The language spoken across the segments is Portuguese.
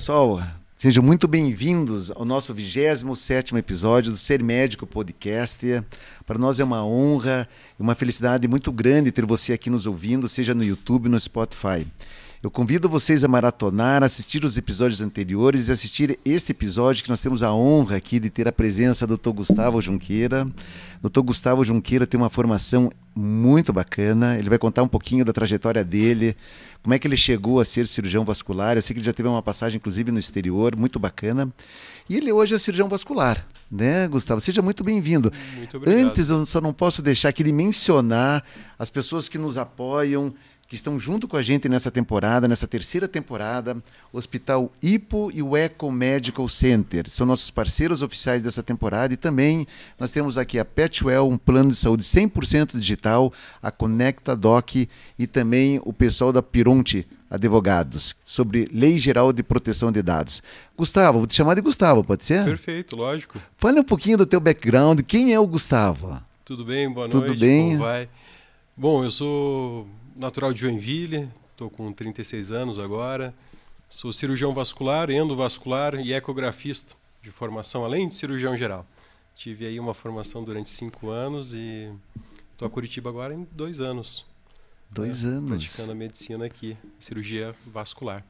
pessoal, sejam muito bem-vindos ao nosso 27 episódio do Ser Médico Podcast. Para nós é uma honra e uma felicidade muito grande ter você aqui nos ouvindo, seja no YouTube ou no Spotify. Eu convido vocês a maratonar, assistir os episódios anteriores e assistir este episódio que nós temos a honra aqui de ter a presença do Dr. Gustavo Junqueira. Dr. Gustavo Junqueira tem uma formação muito bacana. Ele vai contar um pouquinho da trajetória dele, como é que ele chegou a ser cirurgião vascular. Eu sei que ele já teve uma passagem, inclusive, no exterior, muito bacana. E ele hoje é cirurgião vascular, né, Gustavo? Seja muito bem-vindo. Muito obrigado. Antes, eu só não posso deixar aqui de mencionar as pessoas que nos apoiam, que estão junto com a gente nessa temporada, nessa terceira temporada, o Hospital Ipo e o Eco Medical Center. São nossos parceiros oficiais dessa temporada e também nós temos aqui a Petwell, um plano de saúde 100% digital, a Conecta Doc e também o pessoal da Pironte Advogados, sobre Lei Geral de Proteção de Dados. Gustavo, vou te chamar de Gustavo, pode ser? Perfeito, lógico. Fale um pouquinho do teu background, quem é o Gustavo? Tudo bem? Boa Tudo noite. bem? Como vai? Bom, eu sou natural de Joinville, estou com 36 anos agora. Sou cirurgião vascular, endovascular e ecografista de formação, além de cirurgião geral. Tive aí uma formação durante cinco anos e estou a Curitiba agora em dois anos. Dois né, anos. Praticando a medicina aqui, cirurgia vascular.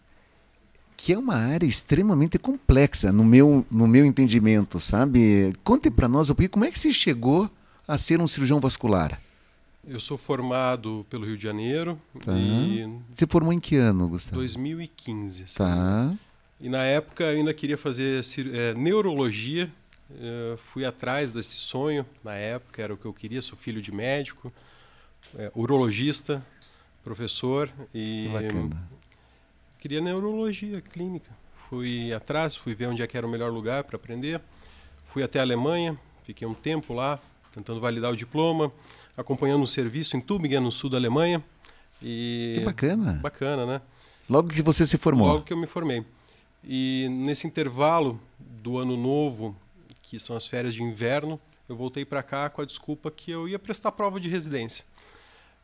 que é uma área extremamente complexa no meu, no meu entendimento, sabe? Conte para nós, como é que você chegou a ser um cirurgião vascular? Eu sou formado pelo Rio de Janeiro Tá. Você formou em que ano, Gustavo? 2015. assim. Tá. E na época eu ainda queria fazer eh, neurologia. Eh, fui atrás desse sonho na época, era o que eu queria. Sou filho de médico, eh, urologista, professor e Que bacana. queria neurologia clínica. Fui atrás, fui ver onde é que era o melhor lugar para aprender. Fui até a Alemanha, fiquei um tempo lá tentando validar o diploma, acompanhando um serviço em Tübingen, no sul da Alemanha. E Que bacana. bacana, né? Logo que você se formou. Logo que eu me formei. E nesse intervalo do ano novo, que são as férias de inverno, eu voltei para cá com a desculpa que eu ia prestar prova de residência.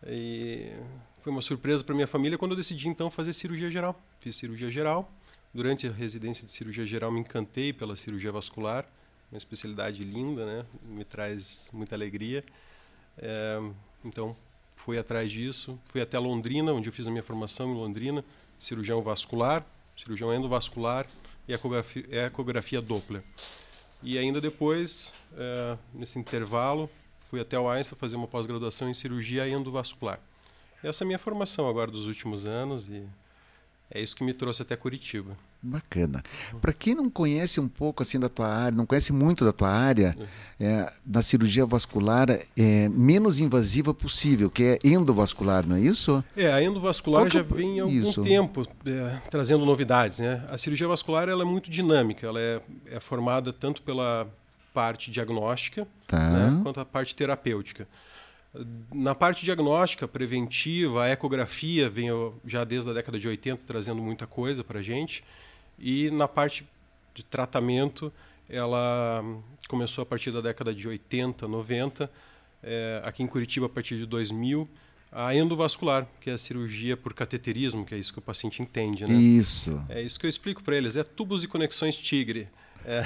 E foi uma surpresa para minha família quando eu decidi então fazer cirurgia geral. Fiz cirurgia geral. Durante a residência de cirurgia geral me encantei pela cirurgia vascular, uma especialidade linda, né? Me traz muita alegria. É, então fui atrás disso, fui até Londrina, onde eu fiz a minha formação em Londrina, cirurgião vascular, cirurgião endovascular e ecografia, ecografia Doppler. E ainda depois, eh, nesse intervalo, fui até o Einstein fazer uma pós-graduação em cirurgia endovascular. Essa é a minha formação agora dos últimos anos e é isso que me trouxe até Curitiba. Bacana. Para quem não conhece um pouco assim da tua área, não conhece muito da tua área, Uhum. é, da cirurgia vascular é menos invasiva possível, que é endovascular, não é isso? É, a endovascular já é vem há algum isso? tempo é, trazendo novidades. Né? A cirurgia vascular ela é muito dinâmica, ela é, é formada tanto pela parte diagnóstica Tá. né, quanto a parte terapêutica. Na parte diagnóstica, preventiva, a ecografia vem já desde a década de 80 trazendo muita coisa para a gente. E na parte de tratamento, ela começou a partir da década de 80, 90, eh, aqui em Curitiba a partir de 2000, a endovascular, que é a cirurgia por cateterismo, que é isso que o paciente entende. Né? Isso. É isso que eu explico para eles, é tubos e conexões tigre. É,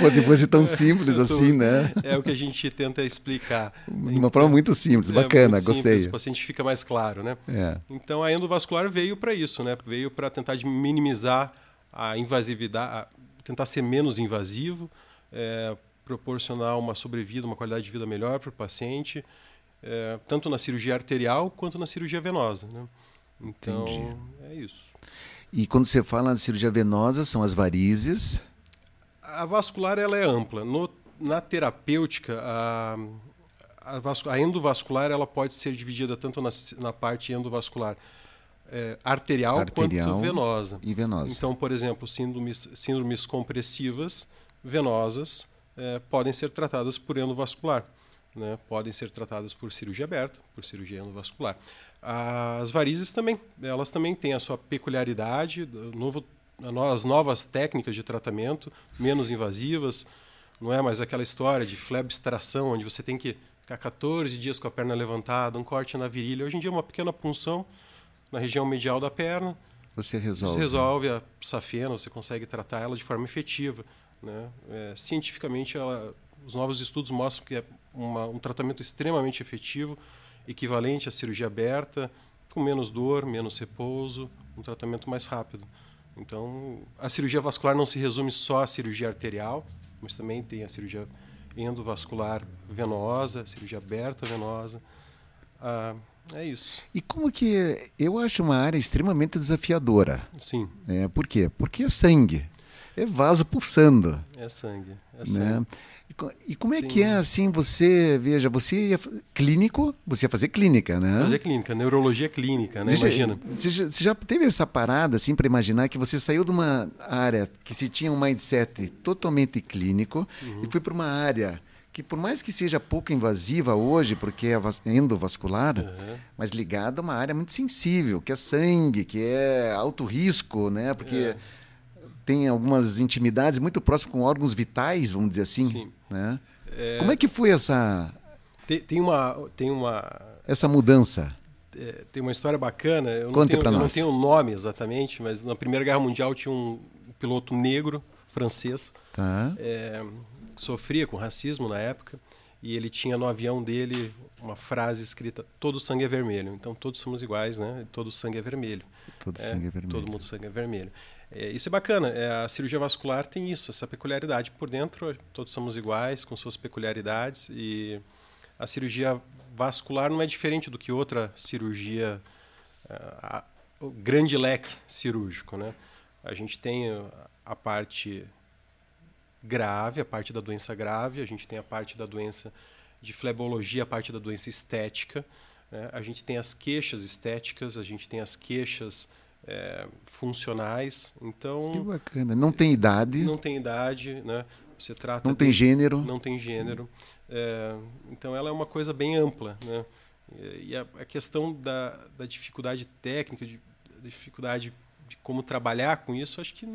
Pô, se fosse tão simples assim, né? é o que a gente tenta explicar. De uma forma muito simples, É bacana, muito simples, gostei. O paciente fica mais claro, né? É. Então a endovascular veio para isso, né? Veio para tentar minimizar a invasividade, tentar ser menos invasivo, é, proporcionar uma sobrevida, uma qualidade de vida melhor para o paciente, é, tanto na cirurgia arterial quanto na cirurgia venosa, né? Então Entendi. é isso. E quando você fala de cirurgia venosa, são as varizes. A vascular ela é ampla. No- na terapêutica, a, a, vascu- a endovascular ela pode ser dividida tanto na, na parte endovascular é, arterial, Arterial quanto venosa. e venosa. Então, por exemplo, síndromes, síndromes compressivas venosas eh, podem ser tratadas por endovascular. Né? Podem ser tratadas por cirurgia aberta, por cirurgia endovascular. As varizes também, elas também têm a sua peculiaridade, o novo, as novas técnicas de tratamento, menos invasivas, não é mais aquela história de flebstração, onde você tem que ficar 14 dias com a perna levantada, um corte na virilha. Hoje em dia, uma pequena punção na região medial da perna, você resolve. Você resolve a safena, você consegue tratar ela de forma efetiva. Né? É, cientificamente, ela, os novos estudos mostram que é uma, um tratamento extremamente efetivo, equivalente à cirurgia aberta, com menos dor, menos repouso, um tratamento mais rápido. Então, a cirurgia vascular não se resume só à cirurgia arterial, mas também tem a cirurgia endovascular venosa, cirurgia aberta venosa. Ah, é isso. E como que eu acho uma área extremamente desafiadora. Sim. É, por quê? Porque é sangue. É vaso pulsando. É sangue. É né? E como é Sim. que é assim, você, veja, você ia, clínico, você ia fazer clínica, né? Fazer clínica, neurologia clínica, né? Veja, Imagina. Você já, você já teve essa parada assim para imaginar que você saiu de uma área que se tinha um mindset totalmente clínico uhum. e foi para uma área que por mais que seja pouco invasiva hoje, porque é endovascular, uhum. mas ligada a uma área muito sensível, que é sangue, que é alto risco, né? Porque é. Tem algumas intimidades muito próximas com órgãos vitais, vamos dizer assim. Sim. Né? É... Como é que foi essa... Tem, tem, uma, tem uma... Essa mudança? É, tem uma história bacana. Eu Conte para nós. Eu não tenho o nome exatamente, mas na Primeira Guerra Mundial tinha um piloto negro francês. Tá. É, sofria com racismo na época e ele tinha no avião dele uma frase escrita: "Todo sangue é vermelho". Então todos somos iguais, né? Todo sangue é vermelho. Todo é, sangue é vermelho. Todo mundo sangue é vermelho. É, isso é bacana. É, a cirurgia vascular tem isso, essa peculiaridade por dentro. Todos somos iguais, com suas peculiaridades e a cirurgia vascular não é diferente do que outra cirurgia, a, o grande leque cirúrgico, né? A gente tem a parte grave, a parte da doença grave, a gente tem a parte da doença de flebologia, a parte da doença estética, né? a gente tem as queixas estéticas, a gente tem as queixas é, funcionais. Então, que bacana. Não tem idade. Não tem idade, né? Você trata. Não tem gênero. Não tem gênero. É, então, ela é uma coisa bem ampla, né? E a, a questão da, da dificuldade técnica, de, da dificuldade de como trabalhar com isso, acho que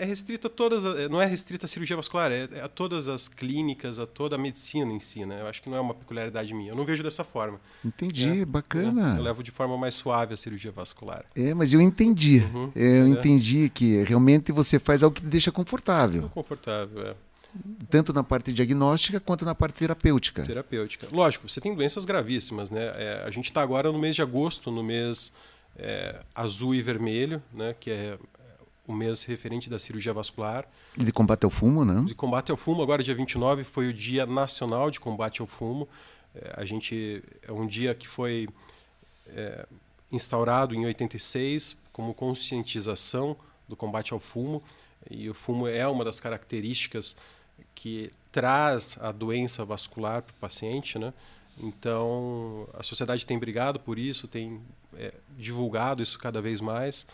é restrito a todas, não é restrito à cirurgia vascular, é, é a todas as clínicas, a toda a medicina em si, né? Eu acho que não é uma peculiaridade minha. Eu não vejo dessa forma. Entendi, é, bacana. É, eu levo de forma mais suave a cirurgia vascular. É, mas eu entendi. Uhum, eu é. entendi que realmente você faz algo que te deixa confortável. Confortável, é. Tanto na parte diagnóstica quanto na parte terapêutica. Terapêutica. Lógico, você tem doenças gravíssimas, né? É, a gente está agora no mês de agosto, no mês azul e vermelho, né? Que é o mês referente da cirurgia vascular. E de combate ao fumo, né? De combate ao fumo. Agora, dia 29, foi o Dia Nacional de Combate ao Fumo. É, a gente é um dia que foi é, instaurado em 86 como conscientização do combate ao fumo. E o fumo é uma das características que traz a doença vascular para o paciente, né? Então, a sociedade tem brigado por isso, tem é, divulgado isso cada vez mais.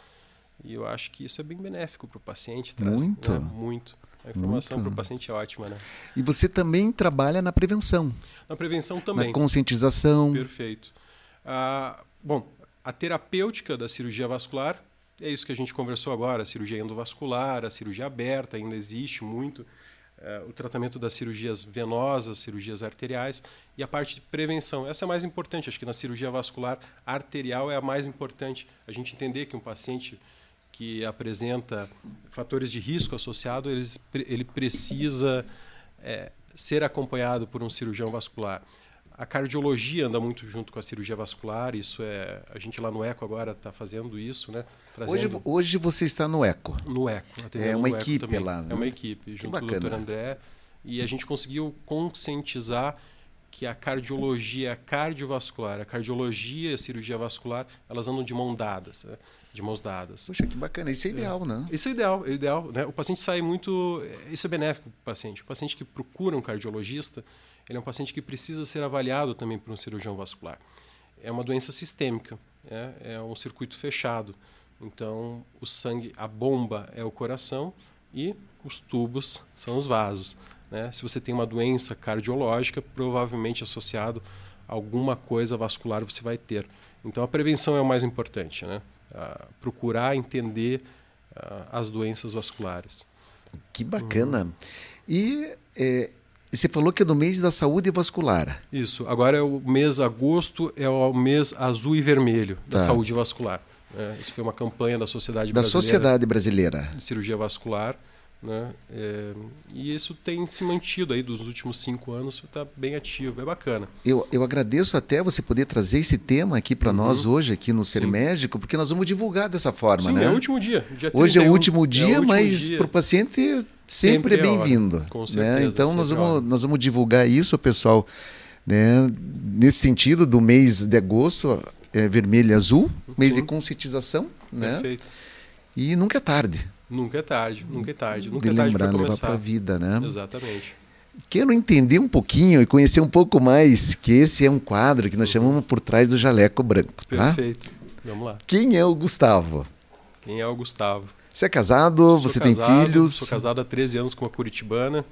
E eu acho que isso é bem benéfico para o paciente. Traz, muito. Né? Muito. A informação para o paciente é ótima, né? E você também trabalha na prevenção. Na prevenção também. Na conscientização. Perfeito. Ah, bom, a terapêutica da cirurgia vascular é isso que a gente conversou agora, a cirurgia endovascular, a cirurgia aberta ainda existe muito, é, o tratamento das cirurgias venosas, cirurgias arteriais e a parte de prevenção. Essa é a mais importante, acho que na cirurgia vascular arterial é a mais importante. A gente entender que um paciente que apresenta fatores de risco associado, ele, ele precisa é, ser acompanhado por um cirurgião vascular. A cardiologia anda muito junto com a cirurgia vascular, isso é a gente lá no Eco agora está fazendo isso, né? Trazendo... Hoje, hoje você está no Eco. No Eco. É uma equipe lá. Né? É uma equipe junto com o Dr. André e a gente conseguiu conscientizar que a cardiologia, a cardiovascular, a cardiologia e a cirurgia vascular, elas andam de mão dadas. Né? de mãos dadas. Puxa, que bacana. Isso é ideal, é. né? Isso é ideal, é ideal. Né? O paciente sai muito. Isso é benéfico para o paciente. O paciente que procura um cardiologista, ele é um paciente que precisa ser avaliado também por um cirurgião vascular. É uma doença sistêmica, é, é um circuito fechado. Então, o sangue, a bomba é o coração e os tubos são os vasos. Né? Se você tem uma doença cardiológica, provavelmente associado a alguma coisa vascular você vai ter. Então, a prevenção é o mais importante. Né? procurar entender as doenças vasculares. Que bacana. Uhum. E é, você falou que é do mês da saúde vascular. Isso. Agora é o mês agosto, é o mês azul e vermelho da tá. saúde vascular. É, isso foi uma campanha da Sociedade da Brasileira Sociedade Brasileira de Cirurgia Vascular. Né? É, e isso tem se mantido aí dos últimos cinco anos, está bem ativo, é bacana. Eu, eu agradeço até você poder trazer esse tema aqui para uhum. nós hoje, aqui no Ser Sim. Médico, porque nós vamos divulgar dessa forma, Sim, né? é o último dia. dia hoje é o último dia, é o mas para o paciente sempre, sempre é bem-vindo. Né? Então nós vamos, nós vamos divulgar isso, pessoal. Né? Nesse sentido, do mês de agosto, é vermelho e azul, mês de conscientização. Né? Perfeito. E nunca é tarde. Nunca é tarde, nunca é tarde. Nunca de é tarde lembrar, para começar. a vida, né? Exatamente. Quero entender um pouquinho e conhecer um pouco mais que esse é um quadro que nós uhum. chamamos por trás do jaleco branco, tá? Perfeito. Vamos lá. Quem é o Gustavo? Quem é o Gustavo? Você é casado? Você casado, tem filhos? Sou casado há 13 anos com uma curitibana,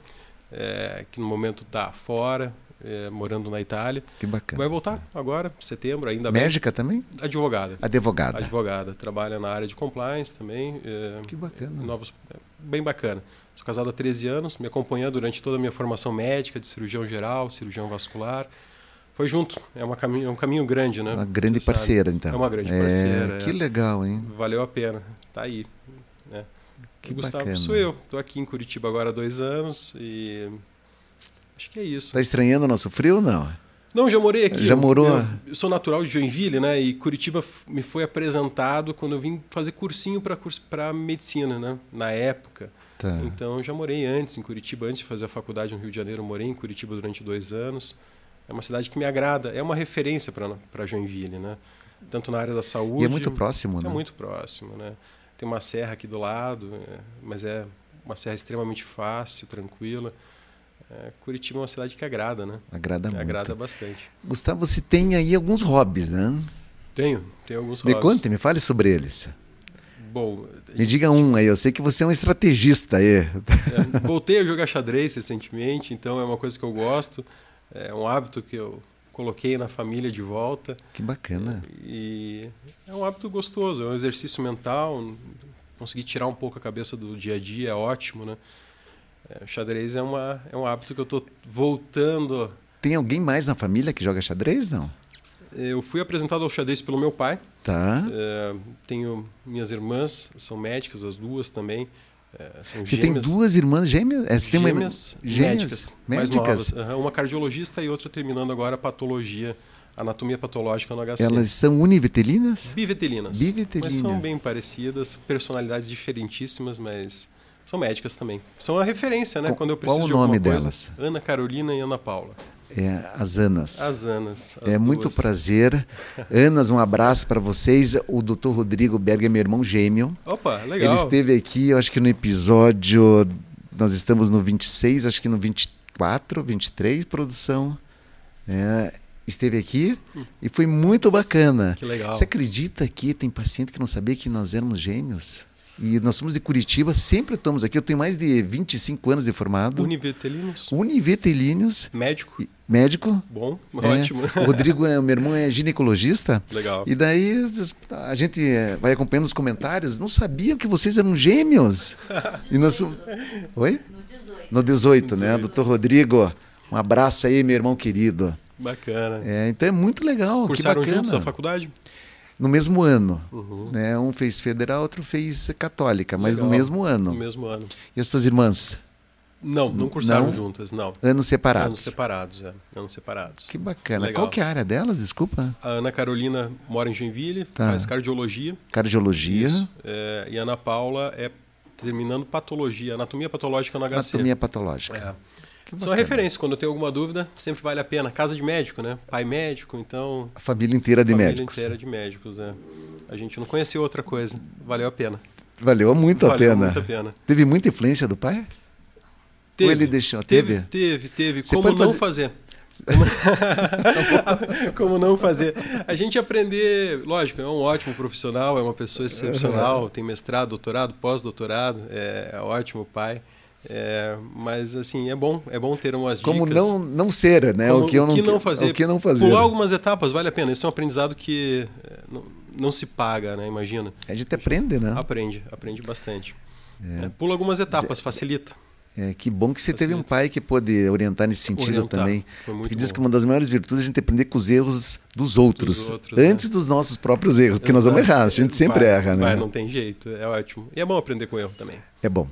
é, que no momento está fora, é, morando na Itália. Que bacana. Vai voltar agora, setembro, ainda Médica bem. também? Advogada. Advogada. Advogada. Trabalha na área de compliance também. É, que bacana. Novos, é, bem bacana. Sou casado há 13 anos, me acompanhou durante toda a minha formação médica, de cirurgião geral, cirurgião vascular. Foi junto, é, uma caminho, é um caminho grande, né? Uma grande parceira, então. É uma grande é, parceira. Que legal, hein? Valeu a pena. Tá aí. Né? Que Gustavo bacana. sou eu. Estou aqui em Curitiba agora há dois anos e Acho que é isso. Tá estranhando o nosso frio ou não? Não, já morei aqui. Já morou? Eu, eu, sou natural de Joinville, né? E Curitiba me foi apresentado quando eu vim fazer cursinho para medicina, né? Na época. Tá. Então, já morei antes em Curitiba, antes de fazer a faculdade no Rio de Janeiro, morei em Curitiba durante dois anos. É uma cidade que me agrada, é uma referência para Joinville, né? Tanto na área da saúde. E é muito próximo, é né? É muito próximo, né? Tem uma serra aqui do lado, é, mas é uma serra extremamente fácil, tranquila. É, Curitiba é uma cidade que agrada, né? Agrada muito. Agrada bastante. Gustavo, você tem aí alguns hobbies, né? Tenho, tenho alguns me hobbies. Me conte, me fale sobre eles. Bom, me diga um aí, eu sei que você é um estrategista aí. É, voltei a jogar xadrez recentemente, então é uma coisa que eu gosto, é um hábito que eu coloquei na família de volta. Que bacana. E é um hábito gostoso, é um exercício mental, conseguir tirar um pouco a cabeça do dia a dia é ótimo, né? É, o xadrez é, uma, é um hábito que eu estou voltando. Tem alguém mais na família que joga xadrez, não? Eu fui apresentado ao xadrez pelo meu pai. Tá. É, tenho minhas irmãs, são médicas, as duas também. É, são você gêmeas. tem duas irmãs gêmeas? É, você gêmeas, tem uma... gêmeas médicas, médicas. Novas. Uma cardiologista e outra terminando agora patologia, anatomia patológica no HC. Elas são univitelinas? Bivitelinas. Bivitelinas. Mas são bem parecidas, personalidades diferentíssimas, mas são médicas também. São a referência, né? Quando eu preciso Qual o de nome coisa. delas? Ana Carolina e Ana Paula. É, as Anas. As Anas. As é duas. muito prazer. Anas, um abraço para vocês. O Dr. Rodrigo Berger é meu irmão gêmeo. Opa, legal. Ele esteve aqui, eu acho que no episódio. Nós estamos no 26, acho que no 24, 23, produção. É, esteve aqui hum. e foi muito bacana. Que legal. Você acredita que tem paciente que não sabia que nós éramos gêmeos? E nós somos de Curitiba, sempre estamos aqui. Eu tenho mais de 25 anos de formado. Univetelíneos. Univetelíneos. Médico. Médico. Bom, é. ótimo. O Rodrigo, é, meu irmão, é ginecologista. Legal. E daí a gente é, vai acompanhando os comentários. Não sabia que vocês eram gêmeos. e nós Oi? No 18. No 18, 18. né? Doutor Rodrigo, um abraço aí, meu irmão querido. Bacana. É, então é muito legal. Cursaram que bacana. juntos a faculdade? No mesmo ano. Uhum. Né? Um fez federal, outro fez católica, mas Legal. no mesmo ano. No mesmo ano. E as suas irmãs? Não, não cursaram não? juntas, não. Anos separados? Anos separados, é. Anos separados. Que bacana. Legal. Qual que é a área delas, desculpa? A Ana Carolina mora em Joinville, tá. faz cardiologia. Cardiologia. Isso, é, e a Ana Paula é terminando patologia, anatomia patológica no HC. Anatomia patológica. É. A referência. Quando eu tenho alguma dúvida, sempre vale a pena. Casa de médico, né? Pai médico, então. A família inteira de família médicos. inteira de médicos, é. A gente não conhecia outra coisa. Valeu a pena. Valeu muito Valeu a pena. Muito a pena. Teve muita influência do pai? Teve. Ou ele deixou? Teve? Teve, teve. teve. Como não fazer? fazer? Como... Como não fazer? A gente aprender, lógico, é um ótimo profissional, é uma pessoa excepcional, tem mestrado, doutorado, pós-doutorado, é ótimo pai. É, mas assim é bom é bom ter umas como dicas. não não ser né como, o que eu não, o que não fazer o que não fazer pular algumas etapas vale a pena isso é um aprendizado que é, não, não se paga né imagina a gente aprende né aprende aprende bastante é. É, pula algumas etapas facilita É, que bom que você teve um pai que pôde orientar nesse sentido Orientar. também. Foi muito Porque diz bom. que uma das maiores virtudes é a gente aprender com os erros dos outros, Dos outros, né? antes dos nossos próprios erros, porque nós vamos Exato. errar, a gente sempre Vai, erra, né? vai, não tem jeito, é ótimo. E é bom aprender com erro também. É bom.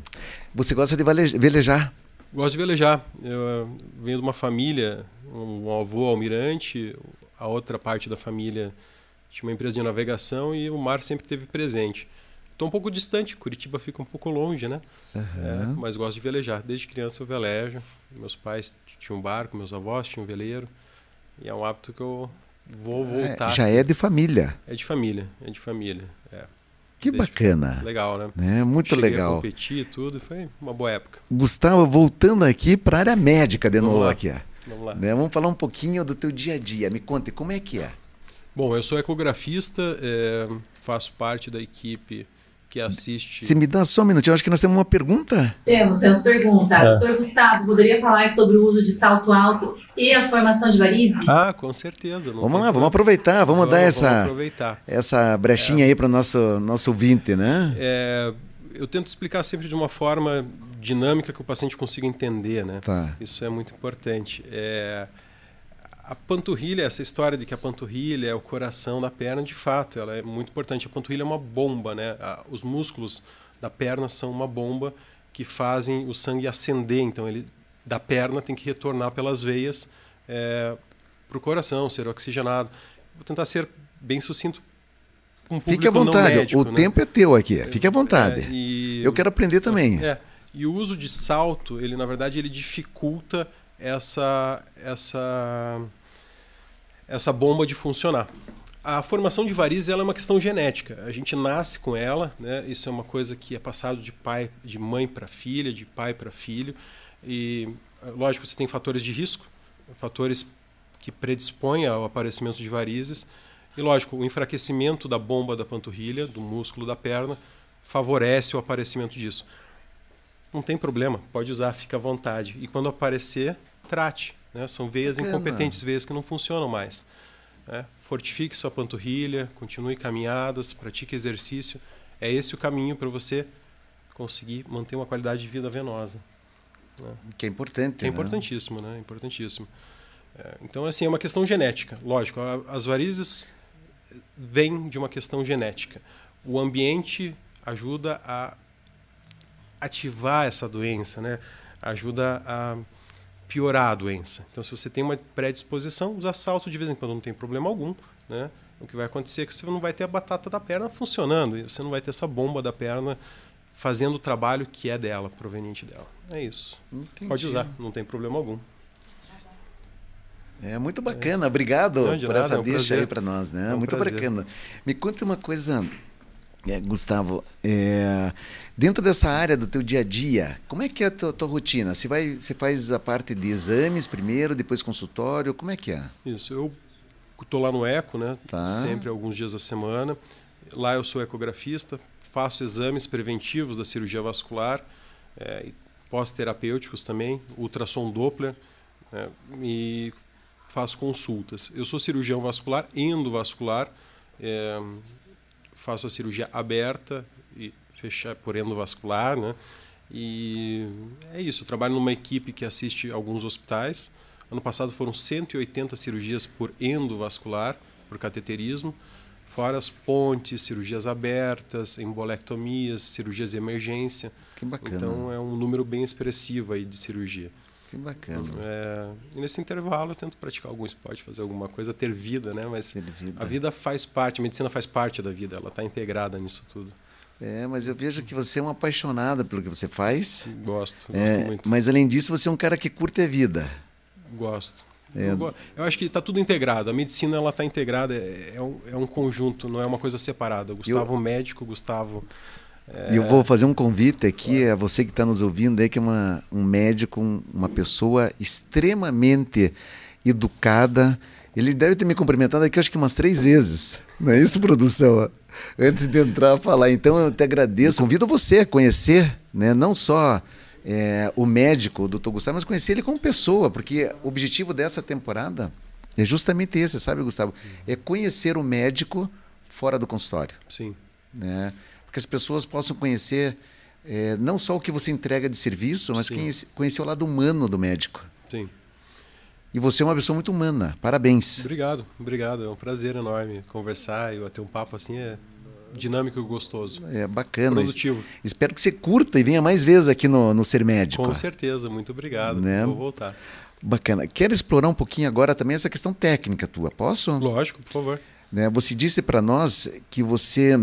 Você gosta de velejar? Gosto de velejar. Eu eh, venho de uma família, um avô almirante, a outra parte da família tinha uma empresa de navegação e o mar sempre teve presente. Estou um pouco distante, Curitiba fica um pouco longe, né? É, mas gosto de velejar. Desde criança eu velejo. Meus pais tinham um barco, meus avós tinham um veleiro. E é um hábito que eu vou voltar. É, já é de família. É de família, é de família. É. Que Desde- bacana. Legal, né? Né? Muito Cheguei legal. competir e tudo, foi uma boa época. Gustavo, voltando aqui para a área médica de novo aqui. Vamos lá. Né? Vamos falar um pouquinho do teu dia a dia. Me conte, como é que é? Bom, eu sou ecografista, é, faço parte da equipe que assiste. Se me dá só um minutinho, acho que nós temos uma pergunta. Temos, temos pergunta. É. Doutor Gustavo, poderia falar sobre o uso de salto alto e a formação de varizes? Ah, com certeza. não Vamos lá, vamos aproveitar, vamos, dar essa, aproveitar. essa brechinha aí para o nosso, nosso ouvinte, né? É, eu tento explicar sempre de uma forma dinâmica que o paciente consiga entender, né? Tá. Isso é muito importante. É, a panturrilha, essa história de que a panturrilha é o coração da perna, de fato, ela é muito importante. A panturrilha é uma bomba, né? Os músculos da perna são uma bomba que fazem o sangue ascender. Então, ele da perna tem que retornar pelas veias para o coração, ser oxigenado. Vou tentar ser bem sucinto. Um Fique à vontade, médico, o né? tempo é teu aqui, fique à vontade. É, e- Eu quero aprender também. é, e o uso de salto, ele na verdade ele dificulta essa essa essa bomba de funcionar. A formação de varizes ela é uma questão genética. A gente nasce com ela, né? Isso é uma coisa que é passado de pai, de mãe para filha, de pai para filho. E lógico, você tem fatores de risco, fatores que predispõem ao aparecimento de varizes. E lógico, o enfraquecimento da bomba da panturrilha, do músculo da perna, favorece o aparecimento disso. Não tem problema, pode usar, fica à vontade. E quando aparecer, trate. Né? São veias Bacana. incompetentes, veias que não funcionam mais. né? Fortifique sua panturrilha, continue caminhadas, pratique exercício. É esse o caminho para você conseguir manter uma qualidade de vida venosa. Que é importante. É né? importantíssimo, né? Importantíssimo. É, então, assim, é uma questão genética. Lógico, a- as varizes vêm de uma questão genética. O ambiente ajuda a ativar essa doença, né? Ajuda a piorar a doença. Então, se você tem uma predisposição, usar salto de vez em quando não tem problema algum, né? O que vai acontecer é que você não vai ter a batata da perna funcionando, e você não vai ter essa bomba da perna fazendo o trabalho que é dela, proveniente dela. É isso. Entendi. Pode usar, não tem problema algum. É muito bacana, obrigado Não, de por nada, essa é um deixa prazer. aí para nós, né? É um muito prazer. bacana. Me conta uma coisa, é, Gustavo, é, dentro dessa área do teu dia a dia, como é que é a tua, tua rotina? Você vai, você faz a parte de exames primeiro, depois consultório, como é que é? Isso, eu estou lá no Eco, né? Tá. Sempre alguns dias da semana. Lá eu sou ecografista, faço exames preventivos da cirurgia vascular, é, e pós-terapêuticos também, ultrassom Doppler, né, e faço consultas. Eu sou cirurgião vascular, endovascular, é, faço a cirurgia aberta e fechar por endovascular, né? E é isso, eu trabalho numa equipe que assiste alguns hospitais. Ano passado foram 180 cirurgias por endovascular, por cateterismo, fora as pontes, cirurgias abertas, embolectomias, cirurgias de emergência. Que bacana. Então é um número bem expressivo aí de cirurgia. Que bacana. É, e nesse intervalo eu tento praticar algum esporte, fazer alguma coisa, ter vida, né? Mas vida. a vida faz parte, a medicina faz parte da vida, ela está integrada nisso tudo. É, mas eu vejo que você é um apaixonado pelo que você faz. Gosto, gosto É, muito. mas além disso, você é um cara que curte a vida. Gosto. É. Eu, eu acho que está tudo integrado. A medicina ela está integrada, é, é um, é um conjunto, não é uma coisa separada. O Gustavo médico, o Gustavo. E eu vou fazer um convite aqui a você que está nos ouvindo aí, que é uma, um médico, um- uma pessoa extremamente educada. Ele deve ter me cumprimentado aqui, acho que umas três vezes. Não é isso, produção? Antes de entrar a falar. Então, eu te agradeço. Convido você a conhecer, né, não só é, o médico, o doutor Gustavo, mas conhecer ele como pessoa, porque o objetivo dessa temporada é justamente esse, sabe, Gustavo? É conhecer o médico fora do consultório Sim. né? Porque as pessoas possam conhecer é, não só o que você entrega de serviço, mas quem conhecer o lado humano do médico. Sim. E você é uma pessoa muito humana. Parabéns. Obrigado, obrigado. É um prazer enorme conversar e bater um papo assim é dinâmico e gostoso. É bacana. Produtivo. Espero que você curta e venha mais vezes aqui no, no Ser Médico. Com certeza, muito obrigado. Né? Vou voltar. Bacana. Quero explorar um pouquinho agora também essa questão técnica tua. Posso? Lógico, por favor. Né, Você disse para nós que você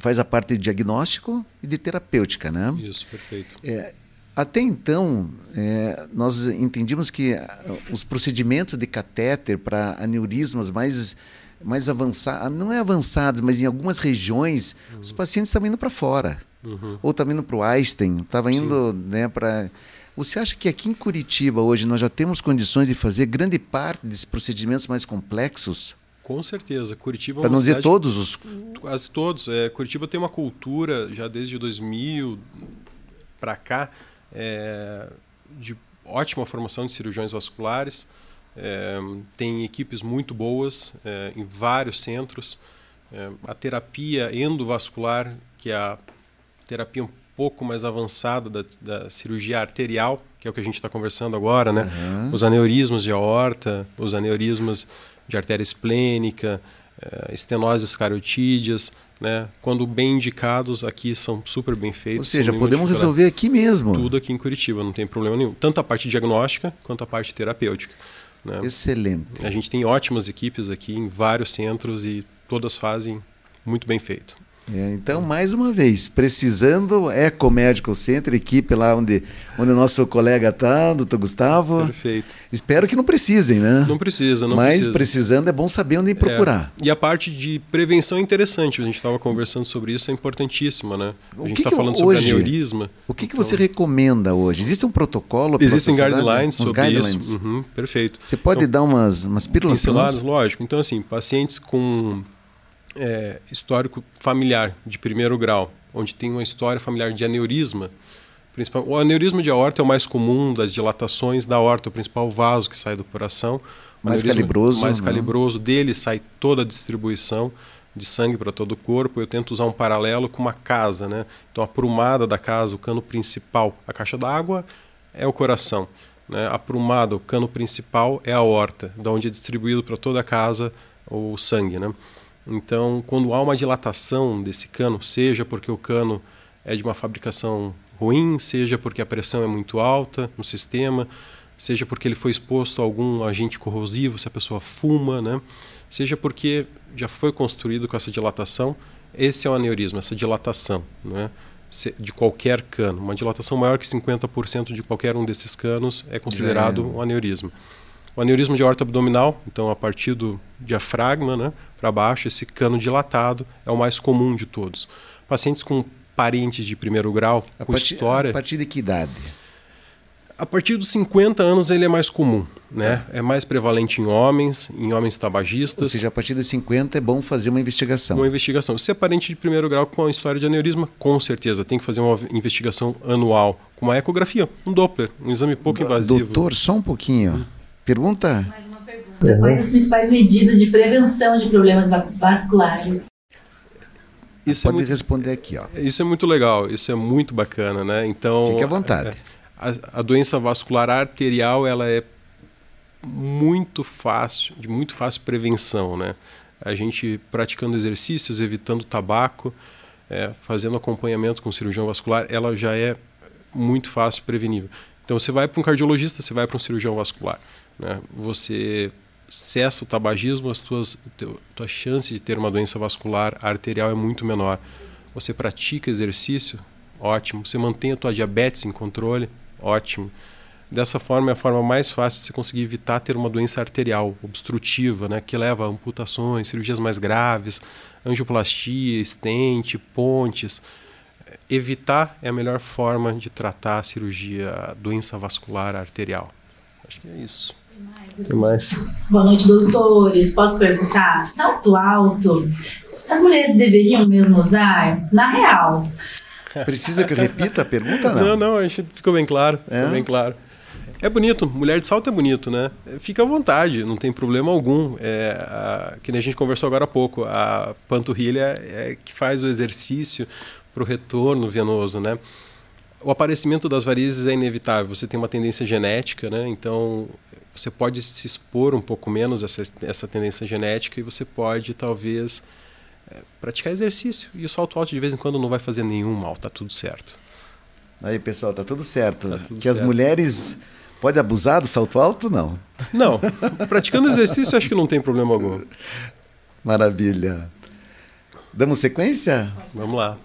faz a parte de diagnóstico e de terapêutica, né? Isso, perfeito. É, até então, é, nós entendíamos que ah, os procedimentos de catéter para aneurismas mais, mais avançados, não é avançados, mas em algumas regiões, os pacientes estavam indo para fora. Uhum. Ou estavam indo para o Einstein, estavam indo né, para. Você acha que aqui em Curitiba hoje nós já temos condições de fazer grande parte desses procedimentos mais complexos? Com certeza. Curitiba é Para não dizer cidade- todos os. Quase todos. É, Curitiba tem uma cultura, já desde 2000 para cá, é, de ótima formação de cirurgiões vasculares. É, tem equipes muito boas é, em vários centros. É, a terapia endovascular, que é a terapia um pouco mais avançada da, da cirurgia arterial, que é o que a gente está conversando agora, né? Aham. Os aneurismas de aorta, os aneurismas de artéria esplênica, eh, estenoses cariotídeas, né? Quando bem indicados, aqui são super bem Ou feitos. sem seja, podemos resolver aqui mesmo. tudo aqui em Curitiba, não tem problema nenhum. Tanto a parte diagnóstica quanto a parte terapêutica. né? Excelente. A gente tem ótimas equipes aqui em vários centros e todas fazem muito bem feito. É, então, mais uma vez, precisando, Eco Medical Center, equipe lá onde, onde o nosso colega está, doutor Gustavo. Perfeito. Espero que não precisem, né? Não precisa, não Mas precisa. precisando é bom saber onde procurar. É. E a parte de prevenção é interessante. A gente estava conversando sobre isso, é importantíssima, né? A gente está falando sobre hoje- aneurisma. O que, que Então, você recomenda hoje? Existe um protocolo? pela Existem guidelines sobre guidelines. isso. Uhum, perfeito. Você pode Então, dar umas, umas pílulas para Pinceladas, lógico. Então, assim, pacientes com é, histórico familiar de primeiro grau, onde tem uma história familiar de aneurisma, principal, o aneurisma de aorta é o mais comum das dilatações da aorta, o principal vaso que sai do coração. O Mais calibroso, Mais né? calibroso. Dele sai toda a distribuição de sangue para todo o corpo. Eu tento usar um paralelo com uma casa, né? Então, a prumada da casa, o cano principal, a caixa d'água é o coração. Né? A prumada, o cano principal é a aorta, da onde é distribuído para toda a casa o sangue, né? Então, quando há uma dilatação desse cano, seja porque o cano é de uma fabricação ruim, seja porque a pressão é muito alta no sistema, seja porque ele foi exposto a algum agente corrosivo, se a pessoa fuma, né? seja porque já foi construído com essa dilatação, esse é o aneurisma, essa dilatação né? De qualquer cano. Uma dilatação maior que 50% de qualquer um desses canos é considerado um aneurisma. O aneurisma de aorta abdominal, então a partir do diafragma né, para baixo, esse cano dilatado é o mais comum de todos. Pacientes com parentes de primeiro grau, A com partir, história, a partir de que idade? a partir dos 50 anos ele é mais comum, né? É mais prevalente em homens, em homens Ou tabagistas. seja, a partir dos 50 é bom fazer uma investigação. uma investigação. Se é parente de primeiro grau com uma história de aneurisma, com certeza tem que fazer uma investigação anual com uma ecografia, um Doppler, um exame pouco invasivo. Doutor, só um pouquinho. Pergunta? Mais uma pergunta. Quais as principais medidas de prevenção de problemas va- vasculares? Isso é Pode muito responder aqui, ó. Isso é muito legal, isso é muito bacana, né? Então, Fique à vontade. é, A, a doença vascular arterial, ela é muito fácil, de muito fácil prevenção, né? A gente praticando exercícios, evitando tabaco, é, fazendo acompanhamento com cirurgião vascular, ela já é muito fácil prevenível. Então, você vai para um cardiologista, você vai para um cirurgião vascular, né? Você cessa o tabagismo, as tuas teu, tua chance de ter uma doença vascular arterial é muito menor. Você pratica exercício, ótimo. Você mantém a tua diabetes em controle, ótimo. Dessa forma é a forma mais fácil de você conseguir evitar ter uma doença arterial obstrutiva, né, que leva a amputações, cirurgias mais graves, angioplastia, estente, pontes. Evitar é a melhor forma de tratar a cirurgia, a doença vascular arterial. Acho que é isso. Mais? Boa noite, doutores. Posso perguntar? Salto alto, as mulheres deveriam mesmo usar? Na real, Precisa que eu repita a pergunta? Não, Não. não, acho que ficou bem claro. É? Ficou bem claro. É bonito, mulher de salto é bonito, né? Fica à vontade, não tem problema algum. É, a, que nem a gente conversou agora há pouco, a panturrilha é que faz o exercício para o retorno venoso, né? O aparecimento das varizes é inevitável. Você tem uma tendência genética, né? Então você pode se expor um pouco menos a essa, essa tendência genética e você pode talvez é, praticar exercício. E o salto alto de vez em quando não vai fazer nenhum mal, tá tudo certo. Aí pessoal, tá tudo certo. Tá tudo que certo. as mulheres podem abusar do salto alto? Não. Não, praticando exercício acho que não tem problema algum. Maravilha. Damos sequência? Vamos lá.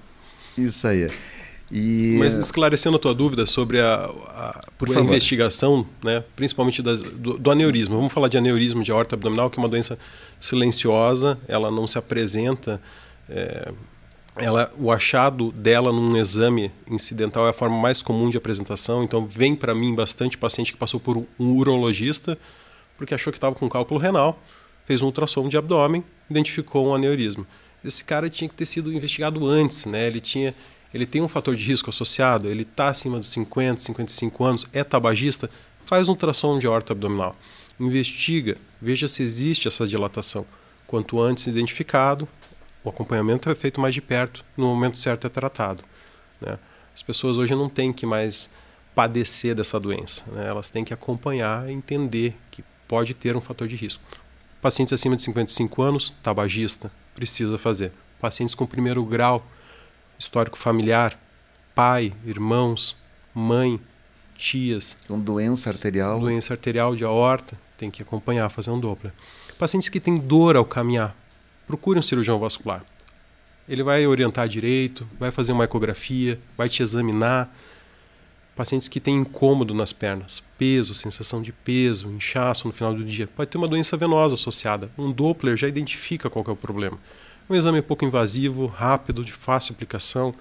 Isso aí. E Mas esclarecendo a tua dúvida sobre a, a, Por a investigação, né, principalmente das, do, do aneurisma. Vamos falar de aneurisma de aorta abdominal, que é uma doença silenciosa, ela não se apresenta. é, ela, o achado dela num exame incidental é a forma mais comum de apresentação. Então, vem para mim bastante paciente que passou por um urologista porque achou que estava com cálculo renal, fez um ultrassom de abdômen, identificou um aneurisma. Esse cara tinha que ter sido investigado antes, né? Ele tinha, ele tem um fator de risco associado, ele está acima dos 50, 55 anos, é tabagista, faz um ultrassom de aorta abdominal. Investiga, veja se existe essa dilatação. Quanto antes identificado, o acompanhamento é feito mais de perto, no momento certo é tratado. Né? As pessoas hoje não têm que mais padecer dessa doença, né? elas têm que acompanhar e entender que pode ter um fator de risco. Pacientes acima de 55 anos, tabagista, precisa fazer. Pacientes com primeiro grau, histórico familiar, pai, irmãos, mãe, tias, com doença arterial. doença arterial de aorta, tem que acompanhar, fazer um Doppler. Pacientes que têm dor ao caminhar, procure um cirurgião vascular. Ele vai orientar direito, vai fazer uma ecografia, vai te examinar. Pacientes que têm incômodo nas pernas, peso, sensação de peso, inchaço no final do dia, pode ter uma doença venosa associada. Um Doppler já identifica qual é o problema. Um exame pouco invasivo, rápido, de fácil aplicação,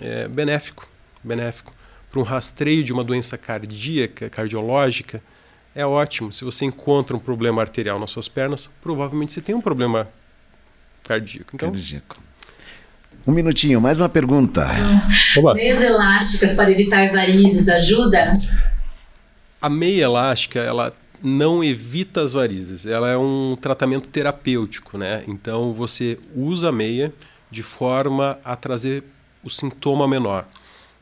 é benéfico, benéfico. Para um rastreio de uma doença cardíaca, cardiológica, é ótimo. Se você encontra um problema arterial nas suas pernas, provavelmente você tem um problema cardíaco. Então, Cardíaco. Um minutinho, mais uma pergunta. Oba. Meias elásticas para evitar varizes ajuda? a meia elástica, ela não evita as varizes. Ela é um tratamento terapêutico, né? Então você usa a meia de forma a trazer o sintoma menor,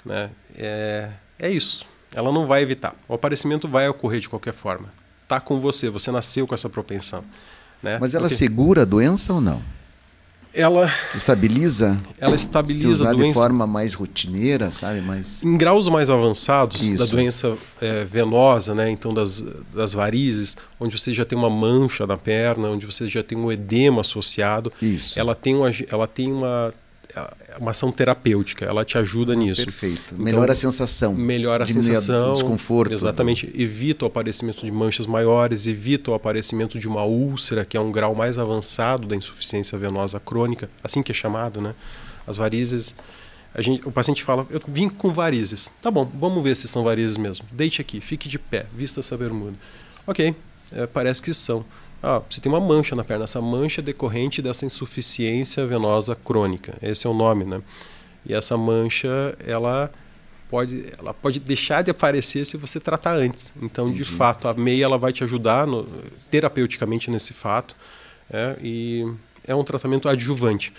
né? É, é isso. Ela não vai evitar. O aparecimento vai ocorrer de qualquer forma. Tá com você. Você nasceu com essa propensão, né? Mas ela Porque segura a doença ou não? Ela Estabiliza? ela Se estabiliza usar a de doença. forma mais rotineira, sabe? Mais... Em graus mais avançados da Isso. doença é, venosa, né, então das, das varizes, onde você já tem uma mancha na perna, onde você já tem um edema associado, Isso. ela tem uma, ela tem uma, uma ação terapêutica, ela te ajuda nisso. Perfeito. Então, Melhora a sensação. Melhora a sensação. desconforto. Exatamente. Evita o aparecimento de manchas maiores, evita o aparecimento de uma úlcera, que é um grau mais avançado da insuficiência venosa crônica, assim que é chamado, né? As varizes. Gente, o paciente fala, eu vim com varizes. Tá bom, vamos ver se são varizes mesmo. Deite aqui, fique de pé, vista essa bermuda. Ok, é, parece que são. Ah, você tem uma mancha na perna. Essa mancha é decorrente dessa insuficiência venosa crônica. Esse é o nome, né? E essa mancha, ela pode, ela pode deixar de aparecer se você tratar antes. Então, de fato, a meia ela vai te ajudar no- terapeuticamente nesse fato. é, e é um tratamento adjuvante.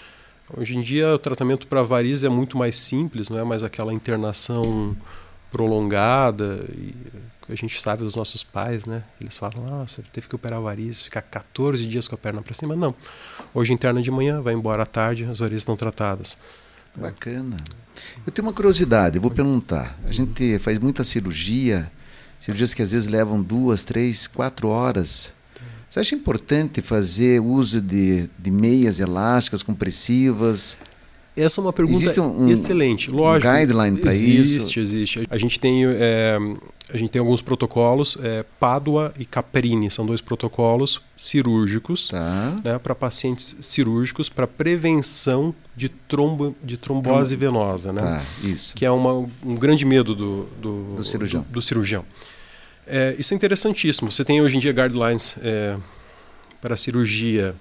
Hoje em dia, o tratamento para varizes é muito mais simples, não é mais aquela internação prolongada. E a gente sabe dos nossos pais, né? Eles falam, nossa, teve que operar varizes, ficar 14 dias com a perna para cima. Não. Hoje interna de manhã, vai embora à tarde, as varizes estão tratadas. Bacana. Eu tenho uma curiosidade, vou perguntar. A gente faz muita cirurgia, cirurgias que às vezes levam duas, três, quatro horas. Você acha importante fazer uso de, de meias elásticas, compressivas? Essa é uma pergunta Existe um- um- excelente. Lógico. guideline pra existe, isso? Existe, A gente tem, é, a gente tem alguns protocolos, é, Pádua e Caprini, são dois protocolos cirúrgicos Tá. né, para pacientes cirúrgicos para prevenção de, trombo, de trombose venosa, né? Tá, isso. que é uma, um grande medo do, do, Do cirurgião. do- do cirurgião. É, isso é interessantíssimo. Você tem hoje em dia guidelines é, para cirurgia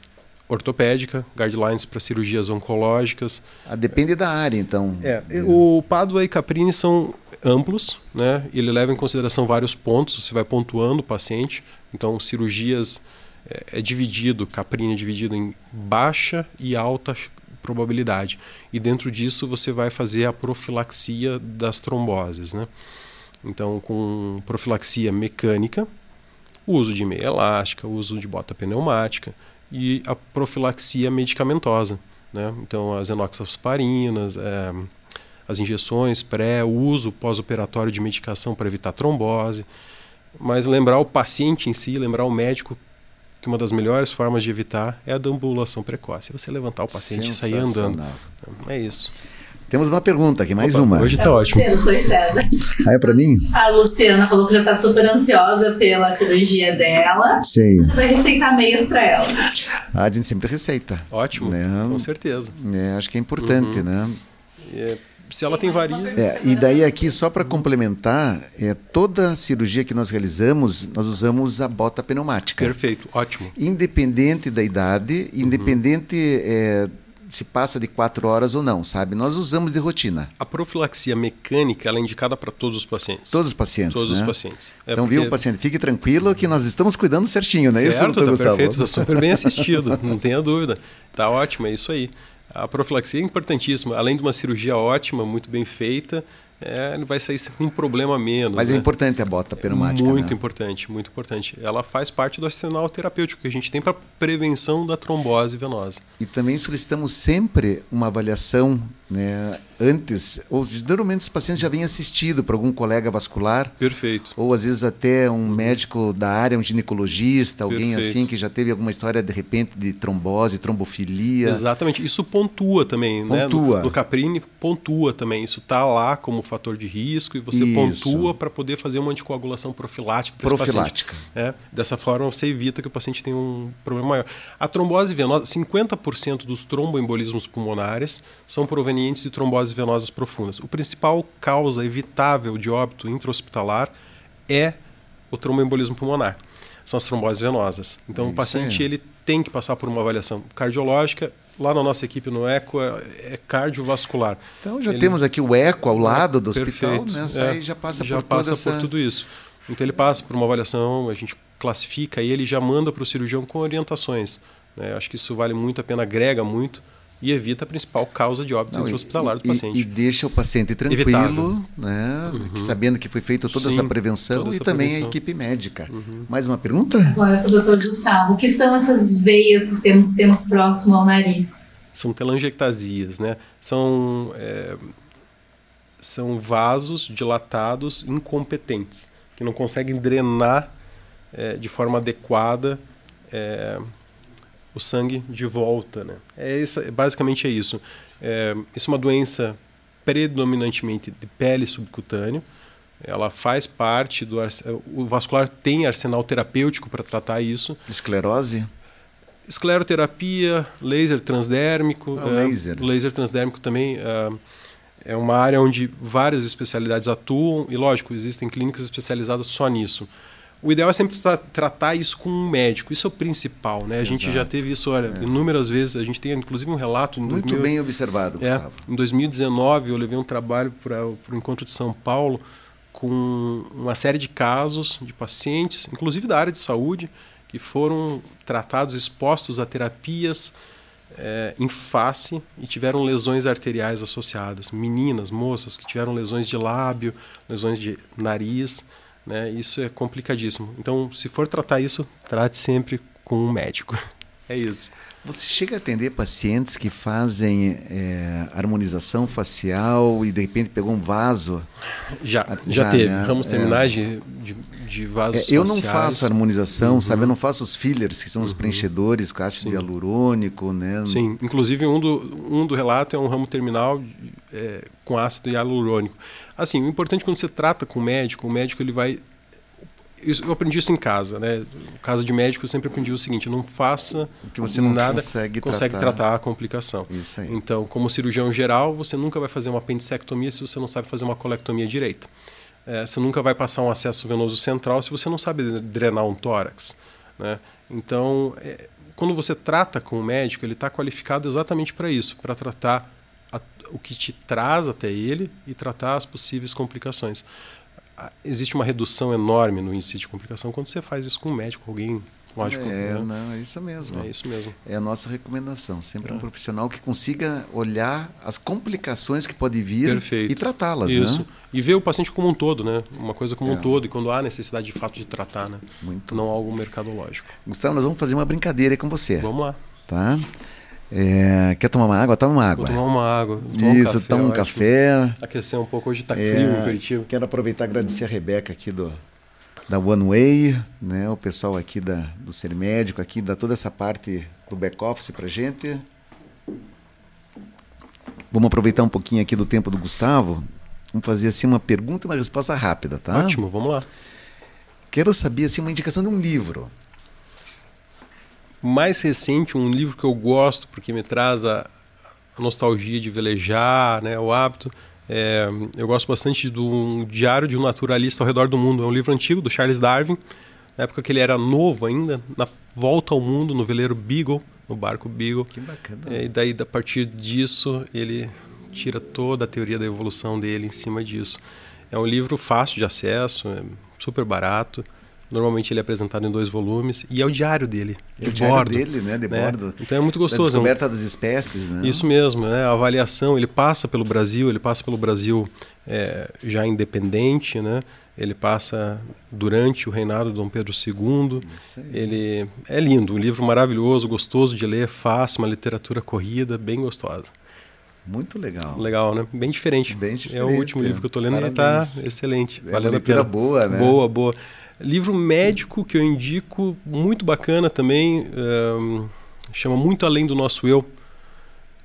ortopédica, guidelines para cirurgias oncológicas. Ah, depende da área, então. É, o Padua e Caprini são amplos, né? Ele leva em consideração vários pontos, você vai pontuando o paciente. Então, cirurgias é, é dividido, Caprini é dividido em baixa e alta probabilidade. E dentro disso você vai fazer a profilaxia das tromboses. Né? Então, com profilaxia mecânica, uso de meia elástica, uso de bota pneumática e a profilaxia medicamentosa. Né? Então, as enoxasparinas, é, as injeções pré, o uso pós-operatório de medicação para evitar trombose. Mas lembrar o paciente em si, lembrar o médico que uma das melhores formas de evitar é a deambulação precoce. Você levantar o paciente e sair andando. É isso. Temos uma pergunta aqui, mais Opa, uma. Hoje tá ótimo. Luciano, foi César. Ah, é pra mim? A Luciana falou que já tá super ansiosa pela cirurgia dela. Sim. Você vai receitar meias pra ela. Ah, a gente sempre receita. Ótimo, Né? com certeza. É, acho que é importante, né? É, se ela tem varizes, É, e daí aqui, só para complementar, é, toda cirurgia que nós realizamos, nós usamos a bota pneumática. perfeito, ótimo. Independente da idade, independente é, se passa de quatro horas ou não, sabe? Nós usamos de rotina. A profilaxia mecânica é indicada para todos os pacientes. Todos os pacientes, Todos os né? pacientes. É então, porque- viu, paciente, fique tranquilo que nós estamos cuidando certinho, não é isso, certo, doutor tá Gustavo? perfeito, está super bem assistido, não tenha dúvida. Tá ótimo, é isso aí. A profilaxia é importantíssima, além de uma cirurgia ótima, muito bem feita, é, vai sair com um problema menos. Mas é né? importante a bota pneumática, Muito né? importante, muito importante. Ela faz parte do arsenal terapêutico que a gente tem para prevenção da trombose venosa. E também solicitamos sempre uma avaliação né, antes, ou geralmente os pacientes já vêm assistido por algum colega vascular, Perfeito. ou às vezes até um médico da área, um ginecologista, alguém Perfeito. assim que já teve alguma história de repente de trombose, trombofilia. Exatamente. Isso pontua também, né? Pontua. No, no Caprini pontua também. Isso está lá como fator de risco e você Isso. pontua para poder fazer uma anticoagulação profilática para esse Profilática. paciente. É, dessa forma você evita que o paciente tenha um problema maior. A trombose venosa, 50% dos tromboembolismos pulmonares são provenientes de tromboses venosas profundas. O principal causa evitável de óbito intra-hospitalar é o tromboembolismo pulmonar. São as tromboses venosas. Então É o isso paciente aí. ele tem que passar por uma avaliação cardiológica. Lá na nossa equipe no ECO é, é cardiovascular. Então já Ele- temos aqui o eco ao lado do hospital, Perfeito. né? Essa é, aí já passa já por passa essa... por tudo isso. Então ele passa por uma avaliação, a gente classifica e ele já manda para o cirurgião com orientações. né? Acho que isso vale muito a pena, agrega muito e evita a principal causa de óbito Não, e- intra-hospitalar do e- paciente. E, deixa o paciente tranquilo, Evitável. né? sabendo que foi feita toda Sim, essa prevenção toda e essa também a prevenção. equipe médica. Mais uma pergunta? Agora para o doutor Gustavo. O que são essas veias que temos, temos próximo ao nariz? São telangiectasias, né? São, é, são vasos dilatados incompetentes, que não conseguem drenar é, de forma adequada é, o sangue de volta. Né? É isso, basicamente é isso. É, isso é uma doença predominantemente de pele subcutânea. Ela faz parte do... arse- O vascular tem arsenal terapêutico para tratar isso. Esclerose? Escleroterapia, laser transdérmico. Ah, é, laser. laser transdérmico também é, é uma área onde várias especialidades atuam e, lógico, existem clínicas especializadas só nisso. O ideal é sempre tra- tratar isso com um médico. Isso é o principal, né? A gente já Exato. teve isso, olha, inúmeras vezes. A gente tem, inclusive, um relato... Muito 2000 bem observado, é, Gustavo. em 2019 eu levei um trabalho para o encontro de São Paulo com uma série de casos de pacientes, inclusive da área de saúde, que foram tratados, expostos a terapias eh, em face e tiveram lesões arteriais associadas. Meninas, moças que tiveram lesões de lábio, lesões de nariz. Né? Isso é complicadíssimo. Então, se for tratar isso, trate sempre com um médico. É isso. Você chega a atender pacientes que fazem é, harmonização facial e de repente pegou um vaso? Já, Ah, já, já, teve. né? Ramos É. terminais de, de, de É, vasos eu não faciais. faço harmonização, Uhum. sabe? Eu não faço os fillers, que são os preenchedores com ácido Sim. hialurônico, né? Sim, inclusive um do, um do relato é um ramo terminal é, com ácido hialurônico. Assim, o importante quando você trata com o médico, o médico ele vai eu aprendi isso em casa, né? No caso de médico, eu sempre aprendi o seguinte: não faça que você não nada consegue consegue tratar. tratar a complicação. Isso aí. Então, como cirurgião geral, você nunca vai fazer uma apendicectomia se você não sabe fazer uma colectomia direita. É, você nunca vai passar um acesso venoso central se você não sabe drenar um tórax. Né? Então, é, quando você trata com o médico, ele está qualificado exatamente para isso, para tratar a- o que te traz até ele e tratar as possíveis complicações. Existe uma redução enorme no índice de complicação quando você faz isso com um médico, alguém lógico. É, né? não, é isso mesmo. É isso mesmo. É a nossa recomendação. Sempre um É. profissional que consiga olhar as complicações que podem vir Perfeito. e tratá-las, Isso. né? E ver o paciente como um todo, né? Uma coisa como É. um todo, e quando há necessidade de fato de tratar, né? Muito. Não algo mercadológico. Gustavo, nós vamos fazer uma brincadeira aí com você, Vamos lá. tá? É, quer tomar uma água? Toma uma Vou água. tomar uma água. tomar Isso, café, toma um café. Aquecer um pouco. Hoje tá É, frio em Curitiba. Quero aproveitar e agradecer a Rebeca aqui do da One Way, né? O pessoal aqui da, do Ser Médico aqui dá toda essa parte do back office pra gente. Vamos aproveitar um pouquinho aqui do tempo do Gustavo. Vamos fazer assim uma pergunta e uma resposta rápida, tá? Ótimo, vamos lá. Quero saber assim uma indicação de um livro. Mais recente, um livro que eu gosto, porque me traz a a nostalgia de velejar, né, o hábito. É, eu gosto bastante do um Diário de um Naturalista ao Redor do Mundo. É um livro antigo, do Charles Darwin, na época que ele era novo ainda, na volta ao mundo, no veleiro Beagle, no barco Beagle. Que bacana. É, e daí, a partir disso, ele tira toda a teoria da evolução dele em cima disso. É um livro fácil de acesso, é super barato. Normalmente ele é apresentado em dois volumes e é o diário dele, É de o diário bordo. dele, né? De né? bordo. Então é muito Da gostoso. é um- descoberta das espécies, né? isso mesmo, né? A avaliação, ele passa pelo Brasil, ele passa pelo Brasil é, já independente, né? Ele passa durante o reinado de Dom Pedro II. Ele é lindo, um livro maravilhoso, gostoso de ler, fácil, uma literatura corrida, bem gostosa. Muito legal. Legal, né? Bem diferente. Bem É diferente, o último é. livro que eu tô lendo e Parabéns. tá excelente. É valendo a pena. boa, né? Boa, boa. Livro médico que eu indico, muito bacana também, ahn, chama Muito Além do Nosso Eu.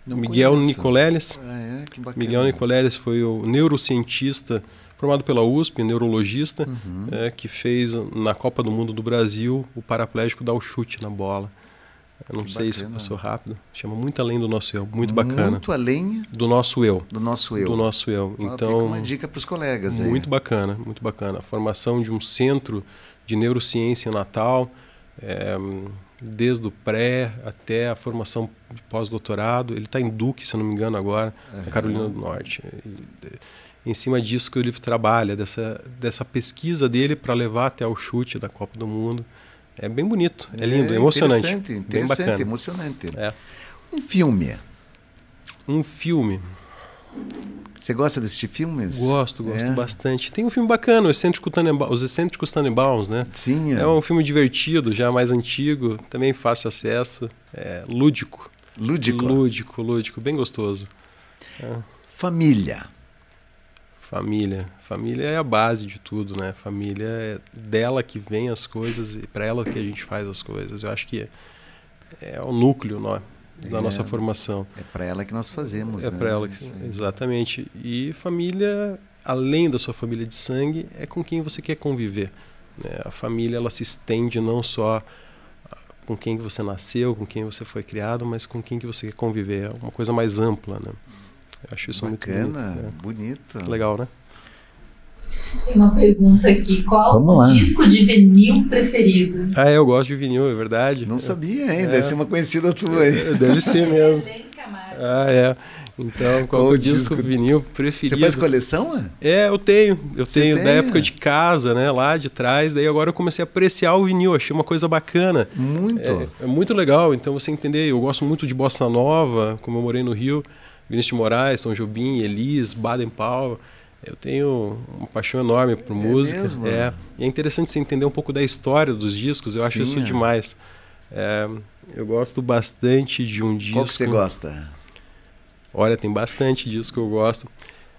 Não Miguel conheço. Nicoleles. Ah, é? Miguel Nicoleles foi o neurocientista formado pela USP, neurologista, Uhum. é, que fez na Copa do Mundo do Brasil o paraplégico dar o chute na bola. Eu não Que sei se passou rápido. Chama Muito Além do Nosso Eu. Muito bacana. Muito além Do nosso eu. do nosso eu. Do nosso eu. Ah, Então, uma dica para os colegas aí. muito bacana, muito bacana. A formação de um centro de neurociência em Natal, é, desde o pré até a formação de pós-doutorado. Ele está em Duque, se não me engano, agora, na Carolina do Norte. E, em cima disso que o livro trabalha, dessa, dessa pesquisa dele para levar até o chute da Copa do Mundo. É bem bonito, é, lindo, é emocionante. Interessante, interessante, emocionante. É. Um filme. Um filme. Você gosta de assistir filmes? Gosto, gosto É? bastante. Tem um filme bacana, Excêntrico Tannenbaum, Os Excêntricos Tannenbaums, né? Sim. É um filme divertido, já mais antigo, também fácil acesso, é, lúdico. Lúdico. Lúdico, lúdico, bem gostoso. Família. Família. Família é a base de tudo, né? Família é dela que vem as coisas e para ela que a gente faz as coisas. Eu acho que é, é o núcleo nó, da É. nossa formação. É para ela que nós fazemos, É né? para ela, que, aí. exatamente. E família, além da sua família de sangue, é com quem você quer conviver. né? A família ela se estende não só com quem que você nasceu, com quem você foi criado, mas com quem que você quer conviver. É uma coisa mais ampla, né? Eu acho isso Bacana, muito bonito. bonito. né? Legal, né? Tem uma pergunta aqui. Qual Vamos o lá. disco de vinil preferido? Ah, eu gosto de vinil, é verdade. Não sabia, hein? É. Deve ser uma conhecida tua aí. É, Deve ser mesmo. Ah, é. Então, qual Qual é o disco, disco? vinil Você preferido? faz coleção? é? É, eu tenho. Eu Você tenho tem, da época é? de casa, né? Lá de trás. Daí agora eu comecei a apreciar o vinil. Achei uma coisa bacana. Muito. É, é muito legal. Então você entender. Eu gosto muito de bossa nova, como eu morei no Rio. Vinícius de Moraes, Tom Jobim, Elis, Baden Powell. Eu tenho uma paixão enorme por música. mesmo? É. E é interessante você entender um pouco da história dos discos. Eu acho Sim, isso é. demais. É, eu gosto bastante de um disco. Qual que você gosta? Olha, tem bastante disco que eu gosto.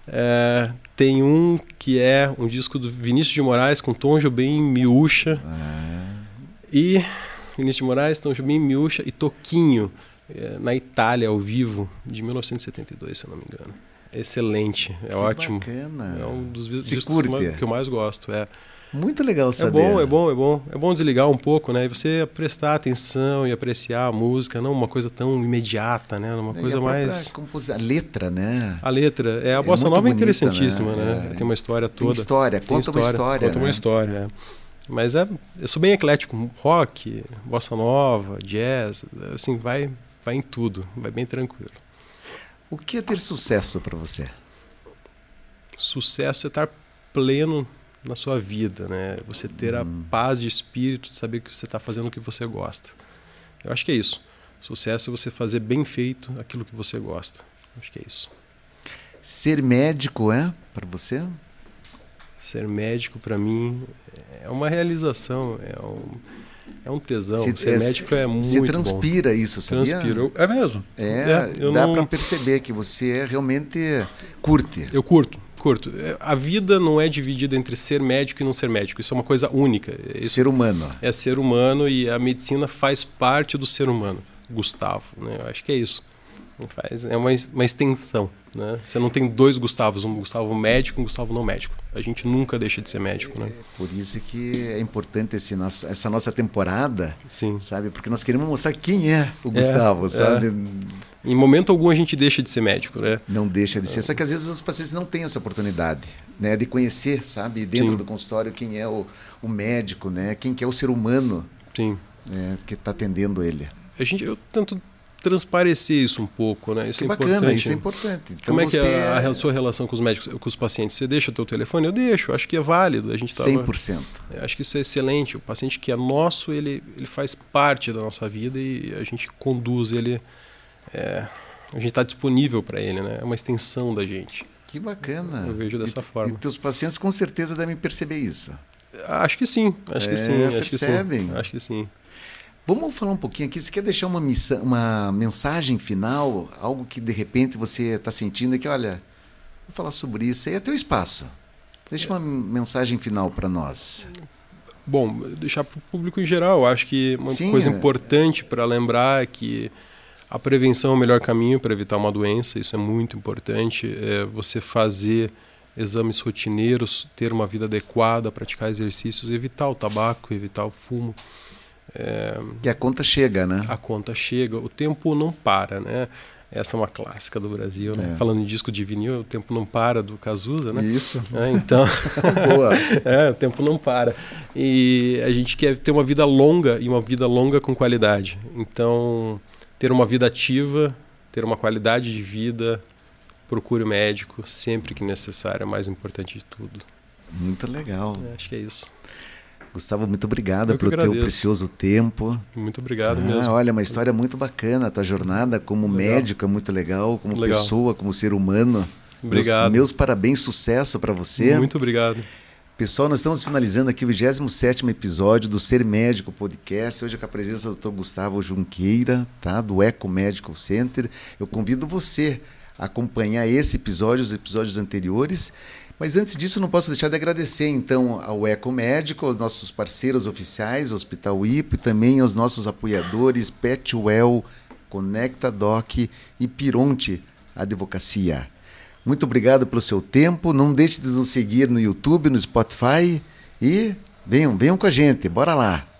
É, tem um que é um disco do Vinícius de Moraes com Tom Jobim, Miúcha Ah, e Vinícius de Moraes, Tom Jobim, Miúcha e Toquinho é, na Itália ao vivo de 1972, se eu não me engano. Excelente, é que ótimo. Bacana. É um dos Se discos curte. que eu mais gosto. É. Muito legal É saber. bom, é bom, é bom. É bom desligar um pouco, né? E você prestar atenção e apreciar a música, não uma coisa tão imediata, né? Uma E coisa a mais. compos- A letra, né? A letra, é, a É bossa nova é interessantíssima, né? né? É. Tem uma história Tem toda. história, Tem conta uma história. Conta né? uma história, é. Mas é, eu sou bem eclético, rock, bossa nova, jazz, assim, vai, vai em tudo, vai bem tranquilo. O que é ter sucesso para você? Sucesso é estar pleno na sua vida, né? Você ter a Hum. paz de espírito, de saber que você está fazendo o que você gosta. Eu acho que é isso. Sucesso é você fazer bem feito aquilo que você gosta. Acho que é isso. Ser médico é para você? Ser médico para mim é uma realização, é um, é um tesão. Se- Ser é- médico é muito bom. transpira isso, sabia? Transpiro. É mesmo? É, É, dá não- para perceber que você é realmente curte. Eu curto, curto. É, A vida não é dividida entre ser médico e não ser médico. Isso é uma coisa única. Isso Ser humano. é ser humano e a medicina faz parte do ser humano. Gustavo, né? Eu acho que é isso. Faz, é uma, uma extensão, né? Você não tem dois Gustavos, um Gustavo médico e um Gustavo não médico. A gente nunca deixa de ser médico, né? Por isso que é importante esse nosso- essa nossa temporada, Sim. sabe? Porque nós queremos mostrar quem é o Gustavo, é. sabe? Em momento algum a gente deixa de ser médico, né? Não deixa de ser. Só que às vezes os pacientes não têm essa oportunidade, né? De conhecer, sabe? Dentro Sim. do consultório quem é o, o médico, né? Quem que é o ser humano Sim. né? que está atendendo ele. A gente, eu tento transparecer isso um pouco, né? Isso que é bacana, importante. isso é importante. Então Como é que é a, a sua relação com os médicos, com os pacientes? Você deixa o teu telefone? Eu deixo. Acho que é válido. A gente tava, 100%. Eu Acho que isso é excelente. O paciente que é nosso, ele, ele faz parte da nossa vida e a gente conduz ele. é, a gente está disponível para ele, né? É uma extensão da gente. Que bacana. Eu vejo dessa e, forma. E teus pacientes com certeza devem perceber isso. Acho que sim. Acho É, que sim. Acho que percebem. sim. Acho que sim. Vamos falar um pouquinho aqui. Você quer deixar uma, missa, uma mensagem final? Algo que de repente você está sentindo que, olha, vou falar sobre isso. Aí é teu espaço. Deixa uma mensagem final para nós. Bom, deixar para o público em geral, acho que uma Sim, coisa é. importante para lembrar é que a prevenção é o melhor caminho para evitar uma doença, isso é muito importante. É você fazer exames rotineiros, ter uma vida adequada, praticar exercícios, evitar o tabaco, evitar o fumo. É, Que a conta chega, né? a conta chega, o tempo não para, né? Essa é uma clássica do Brasil, né? É. Falando em disco de vinil, o tempo não para do Cazuza, né? Isso. É, então, Boa. é, o tempo não para. E a gente quer ter uma vida longa e uma vida longa com qualidade. Então, ter uma vida ativa, ter uma qualidade de vida, procure o médico sempre que necessário, é o mais importante de tudo. Muito legal. É, acho que é isso. Gustavo, muito obrigado pelo teu agradeço. precioso tempo. Muito obrigado Ah, mesmo. Olha, uma história muito bacana. A tua jornada como Legal. médico é muito legal, como Legal. pessoa, como ser humano. Obrigado. Meus, meus parabéns, sucesso para você. Muito obrigado. Pessoal, nós estamos finalizando aqui o 27 episódio do Ser Médico Podcast. Hoje com a presença do Dr. Gustavo Junqueira, tá? do Eco Medical Center. Eu convido você a acompanhar esse episódio, os episódios anteriores. Mas antes disso, não posso deixar de agradecer então ao Eco Médico, aos nossos parceiros oficiais, Hospital IPO, e também aos nossos apoiadores Petwell, Conecta Doc e Pironte Advocacia. Muito obrigado pelo seu tempo. Não deixe de nos seguir no YouTube, no Spotify e venham, venham com a gente. Bora lá.